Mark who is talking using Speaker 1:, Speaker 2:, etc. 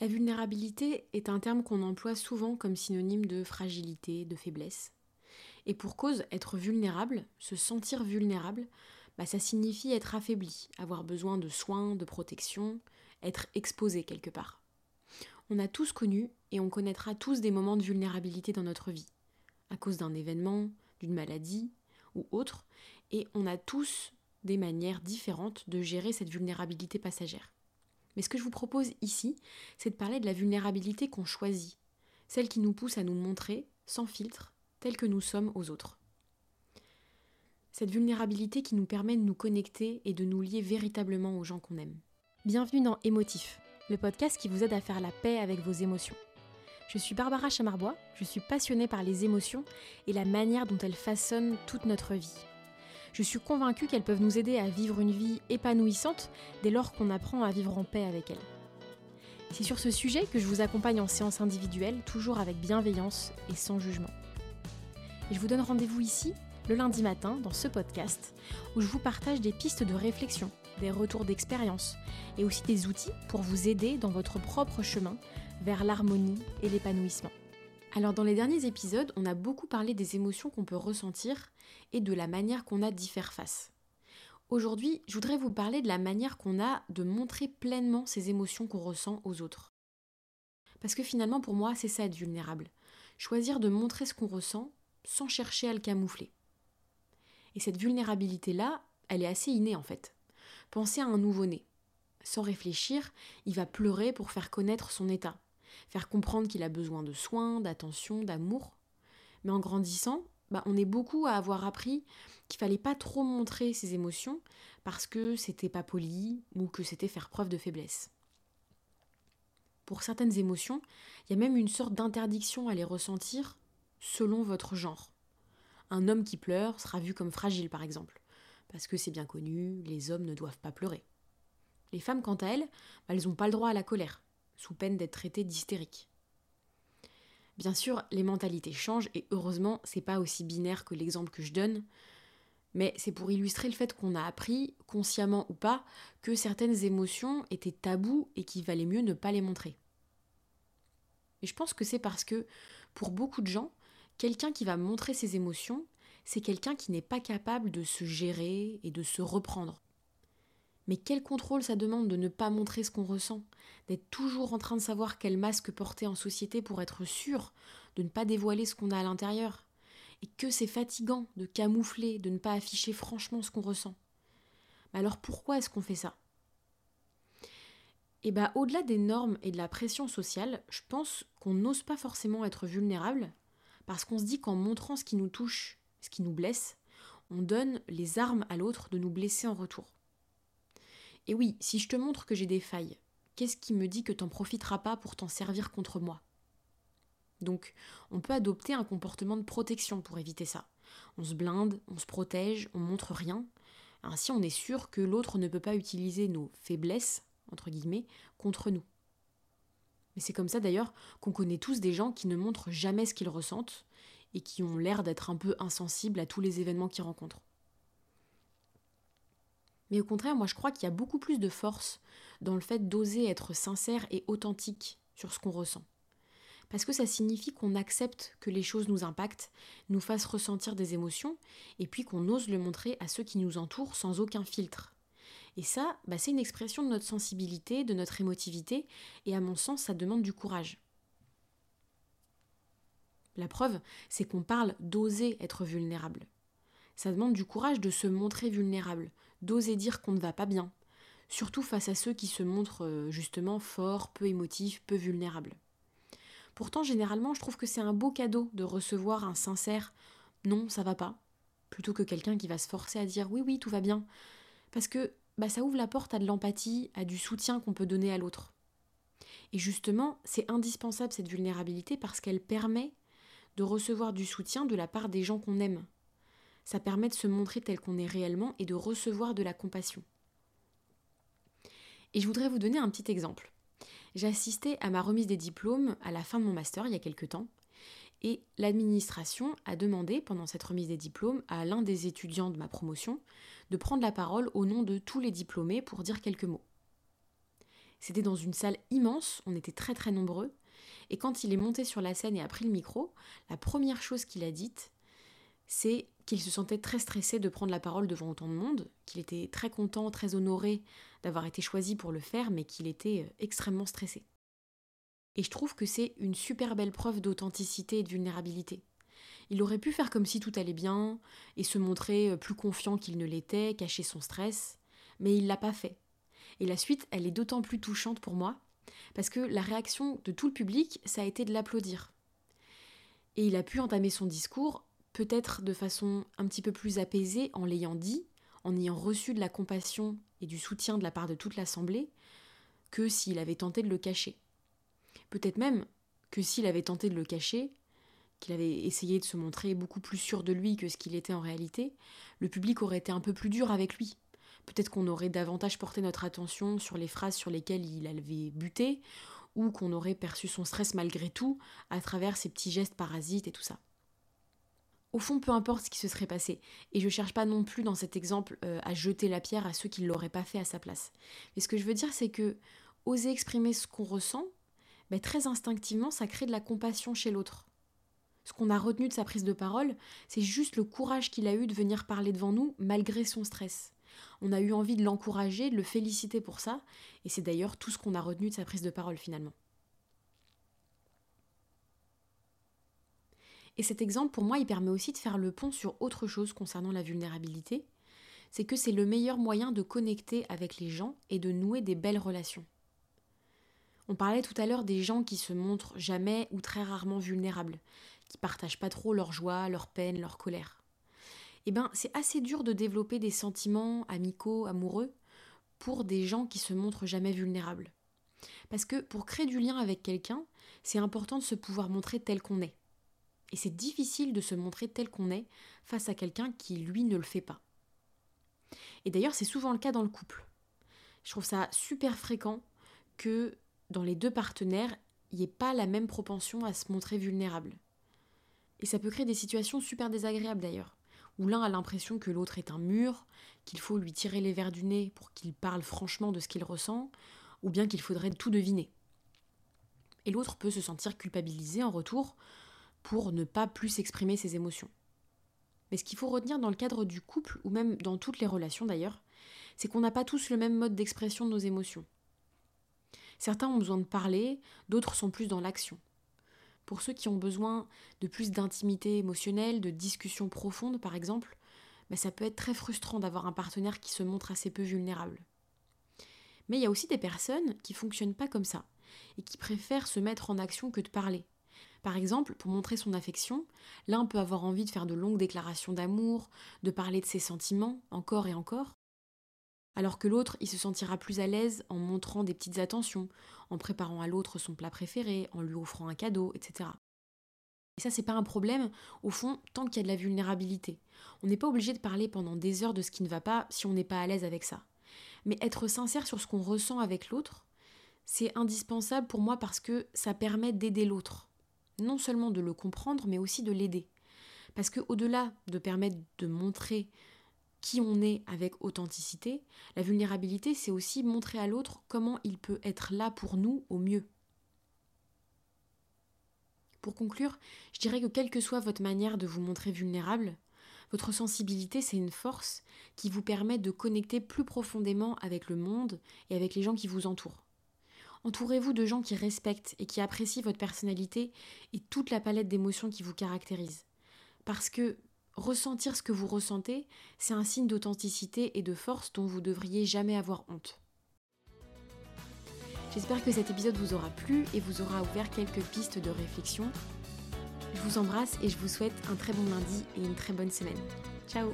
Speaker 1: La vulnérabilité est un terme qu'on emploie souvent comme synonyme de fragilité, de faiblesse. Et pour cause, être vulnérable, se sentir vulnérable, bah, ça signifie être affaibli, avoir besoin de soins, de protection, être exposé quelque part. On a tous connu et on connaîtra tous des moments de vulnérabilité dans notre vie, à cause d'un événement, d'une maladie ou autre, et on a tous des manières différentes de gérer cette vulnérabilité passagère. Mais ce que je vous propose ici, c'est de parler de la vulnérabilité qu'on choisit, celle qui nous pousse à nous montrer, sans filtre, tels que nous sommes aux autres. Cette vulnérabilité qui nous permet de nous connecter et de nous lier véritablement aux gens qu'on aime. Bienvenue dans Émotif, le podcast qui vous aide à faire la paix avec vos émotions. Je suis Barbara Chamarbois, je suis passionnée par les émotions et la manière dont elles façonnent toute notre vie. Je suis convaincue qu'elles peuvent nous aider à vivre une vie épanouissante dès lors qu'on apprend à vivre en paix avec elles. C'est sur ce sujet que je vous accompagne en séance individuelle, toujours avec bienveillance et sans jugement. Je vous donne rendez-vous ici, le lundi matin, dans ce podcast, où je vous partage des pistes de réflexion, des retours d'expérience, et aussi des outils pour vous aider dans votre propre chemin vers l'harmonie et l'épanouissement. Alors dans les derniers épisodes, on a beaucoup parlé des émotions qu'on peut ressentir et de la manière qu'on a d'y faire face. Aujourd'hui, je voudrais vous parler de la manière qu'on a de montrer pleinement ces émotions qu'on ressent aux autres. Parce que finalement, pour moi, c'est ça être vulnérable. Choisir de montrer ce qu'on ressent sans chercher à le camoufler. Et cette vulnérabilité-là, elle est assez innée en fait. Pensez à un nouveau-né. Sans réfléchir, il va pleurer pour faire connaître son état faire comprendre qu'il a besoin de soins, d'attention, d'amour. Mais en grandissant, bah, on est beaucoup à avoir appris qu'il fallait pas trop montrer ses émotions parce que c'était pas poli ou que c'était faire preuve de faiblesse. Pour certaines émotions, il y a même une sorte d'interdiction à les ressentir selon votre genre. Un homme qui pleure sera vu comme fragile par exemple, parce que c'est bien connu, les hommes ne doivent pas pleurer. Les femmes, quant à elles, bah, elles n'ont pas le droit à la colère, sous peine d'être traité d'hystérique. Bien sûr, les mentalités changent et heureusement, c'est pas aussi binaire que l'exemple que je donne, mais c'est pour illustrer le fait qu'on a appris, consciemment ou pas, que certaines émotions étaient tabous et qu'il valait mieux ne pas les montrer. Et je pense que c'est parce que, pour beaucoup de gens, quelqu'un qui va montrer ses émotions, c'est quelqu'un qui n'est pas capable de se gérer et de se reprendre. Mais quel contrôle ça demande de ne pas montrer ce qu'on ressent, d'être toujours en train de savoir quel masque porter en société pour être sûr de ne pas dévoiler ce qu'on a à l'intérieur? Et que c'est fatigant de camoufler, de ne pas afficher franchement ce qu'on ressent. Alors pourquoi est-ce qu'on fait ça? Eh bien au-delà des normes et de la pression sociale, je pense qu'on n'ose pas forcément être vulnérable, parce qu'on se dit qu'en montrant ce qui nous touche, ce qui nous blesse, on donne les armes à l'autre de nous blesser en retour. Et oui, si je te montre que j'ai des failles, qu'est-ce qui me dit que t'en profiteras pas pour t'en servir contre moi? Donc, on peut adopter un comportement de protection pour éviter ça. On se blinde, on se protège, on montre rien. Ainsi, on est sûr que l'autre ne peut pas utiliser nos faiblesses, entre guillemets, contre nous. Mais c'est comme ça d'ailleurs qu'on connaît tous des gens qui ne montrent jamais ce qu'ils ressentent et qui ont l'air d'être un peu insensibles à tous les événements qu'ils rencontrent. Mais au contraire, moi je crois qu'il y a beaucoup plus de force dans le fait d'oser être sincère et authentique sur ce qu'on ressent. Parce que ça signifie qu'on accepte que les choses nous impactent, nous fassent ressentir des émotions, et puis qu'on ose le montrer à ceux qui nous entourent sans aucun filtre. Et ça, bah, c'est une expression de notre sensibilité, de notre émotivité, et à mon sens, ça demande du courage. La preuve, c'est qu'on parle d'oser être vulnérable. Ça demande du courage de se montrer vulnérable, d'oser dire qu'on ne va pas bien, surtout face à ceux qui se montrent euh, justement forts, peu émotifs, peu vulnérables. Pourtant, généralement, je trouve que c'est un beau cadeau de recevoir un sincère non, ça va pas, plutôt que quelqu'un qui va se forcer à dire oui, oui, tout va bien. Parce que bah, ça ouvre la porte à de l'empathie, à du soutien qu'on peut donner à l'autre. Et justement, c'est indispensable cette vulnérabilité parce qu'elle permet de recevoir du soutien de la part des gens qu'on aime, ça permet de se montrer tel qu'on est réellement et de recevoir de la compassion. Et je voudrais vous donner un petit exemple. J'ai assisté à ma remise des diplômes à la fin de mon master il y a quelques temps, et l'administration a demandé pendant cette remise des diplômes à l'un des étudiants de ma promotion de prendre la parole au nom de tous les diplômés pour dire quelques mots. C'était dans une salle immense, on était très très nombreux, et quand il est monté sur la scène et a pris le micro, la première chose qu'il a dite, c'est qu'il se sentait très stressé de prendre la parole devant autant de monde, qu'il était très content, très honoré d'avoir été choisi pour le faire, mais qu'il était euh, extrêmement stressé. Et je trouve que c'est une super belle preuve d'authenticité et de vulnérabilité. Il aurait pu faire comme si tout allait bien et se montrer euh, plus confiant qu'il ne l'était, cacher son stress, mais il l'a pas fait. Et la suite, elle est d'autant plus touchante pour moi, parce que la réaction de tout le public, ça a été de l'applaudir. Et il a pu entamer son discours, peut-être de façon un petit peu plus apaisée, en l'ayant dit, en ayant reçu de la compassion et du soutien de la part de toute l'Assemblée, que s'il avait tenté de le cacher. Peut-être même que s'il avait tenté de le cacher, qu'il avait essayé de se montrer beaucoup plus sûr de lui que ce qu'il était en réalité, le public aurait été un peu plus dur avec lui. Peut-être qu'on aurait davantage porté notre attention sur les phrases sur lesquelles il avait buté, ou qu'on aurait perçu son stress malgré tout à travers ses petits gestes parasites et tout ça. Au fond, peu importe ce qui se serait passé, et je cherche pas non plus dans cet exemple euh, à jeter la pierre à ceux qui ne l'auraient pas fait à sa place. Mais ce que je veux dire, c'est que oser exprimer ce qu'on ressent, ben, très instinctivement, ça crée de la compassion chez l'autre. Ce qu'on a retenu de sa prise de parole, c'est juste le courage qu'il a eu de venir parler devant nous malgré son stress. On a eu envie de l'encourager, de le féliciter pour ça, et c'est d'ailleurs tout ce qu'on a retenu de sa prise de parole finalement. Et cet exemple, pour moi, il permet aussi de faire le pont sur autre chose concernant la vulnérabilité, c'est que c'est le meilleur moyen de connecter avec les gens et de nouer des belles relations. On parlait tout à l'heure des gens qui se montrent jamais ou très rarement vulnérables, qui partagent pas trop leur joie, leur peine, leur colère. Eh bien, c'est assez dur de développer des sentiments amicaux, amoureux, pour des gens qui se montrent jamais vulnérables. Parce que pour créer du lien avec quelqu'un, c'est important de se pouvoir montrer tel qu'on est. Et c'est difficile de se montrer tel qu'on est face à quelqu'un qui, lui, ne le fait pas. Et d'ailleurs, c'est souvent le cas dans le couple. Je trouve ça super fréquent que dans les deux partenaires, il n'y ait pas la même propension à se montrer vulnérable. Et ça peut créer des situations super désagréables d'ailleurs, où l'un a l'impression que l'autre est un mur, qu'il faut lui tirer les verres du nez pour qu'il parle franchement de ce qu'il ressent, ou bien qu'il faudrait tout deviner. Et l'autre peut se sentir culpabilisé en retour pour ne pas plus exprimer ses émotions. Mais ce qu'il faut retenir dans le cadre du couple, ou même dans toutes les relations d'ailleurs, c'est qu'on n'a pas tous le même mode d'expression de nos émotions. Certains ont besoin de parler, d'autres sont plus dans l'action. Pour ceux qui ont besoin de plus d'intimité émotionnelle, de discussions profondes par exemple, bah, ça peut être très frustrant d'avoir un partenaire qui se montre assez peu vulnérable. Mais il y a aussi des personnes qui fonctionnent pas comme ça et qui préfèrent se mettre en action que de parler. Par exemple, pour montrer son affection, l'un peut avoir envie de faire de longues déclarations d'amour, de parler de ses sentiments encore et encore, alors que l'autre, il se sentira plus à l'aise en montrant des petites attentions, en préparant à l'autre son plat préféré, en lui offrant un cadeau, etc. Et ça, c'est pas un problème, au fond, tant qu'il y a de la vulnérabilité. On n'est pas obligé de parler pendant des heures de ce qui ne va pas si on n'est pas à l'aise avec ça. Mais être sincère sur ce qu'on ressent avec l'autre, c'est indispensable pour moi parce que ça permet d'aider l'autre non seulement de le comprendre, mais aussi de l'aider. Parce que au-delà de permettre de montrer qui on est avec authenticité, la vulnérabilité, c'est aussi montrer à l'autre comment il peut être là pour nous au mieux. Pour conclure, je dirais que quelle que soit votre manière de vous montrer vulnérable, votre sensibilité, c'est une force qui vous permet de connecter plus profondément avec le monde et avec les gens qui vous entourent. Entourez-vous de gens qui respectent et qui apprécient votre personnalité et toute la palette d'émotions qui vous caractérise. Parce que ressentir ce que vous ressentez, c'est un signe d'authenticité et de force dont vous devriez jamais avoir honte. J'espère que cet épisode vous aura plu et vous aura ouvert quelques pistes de réflexion. Je vous embrasse et je vous souhaite un très bon lundi et une très bonne semaine. Ciao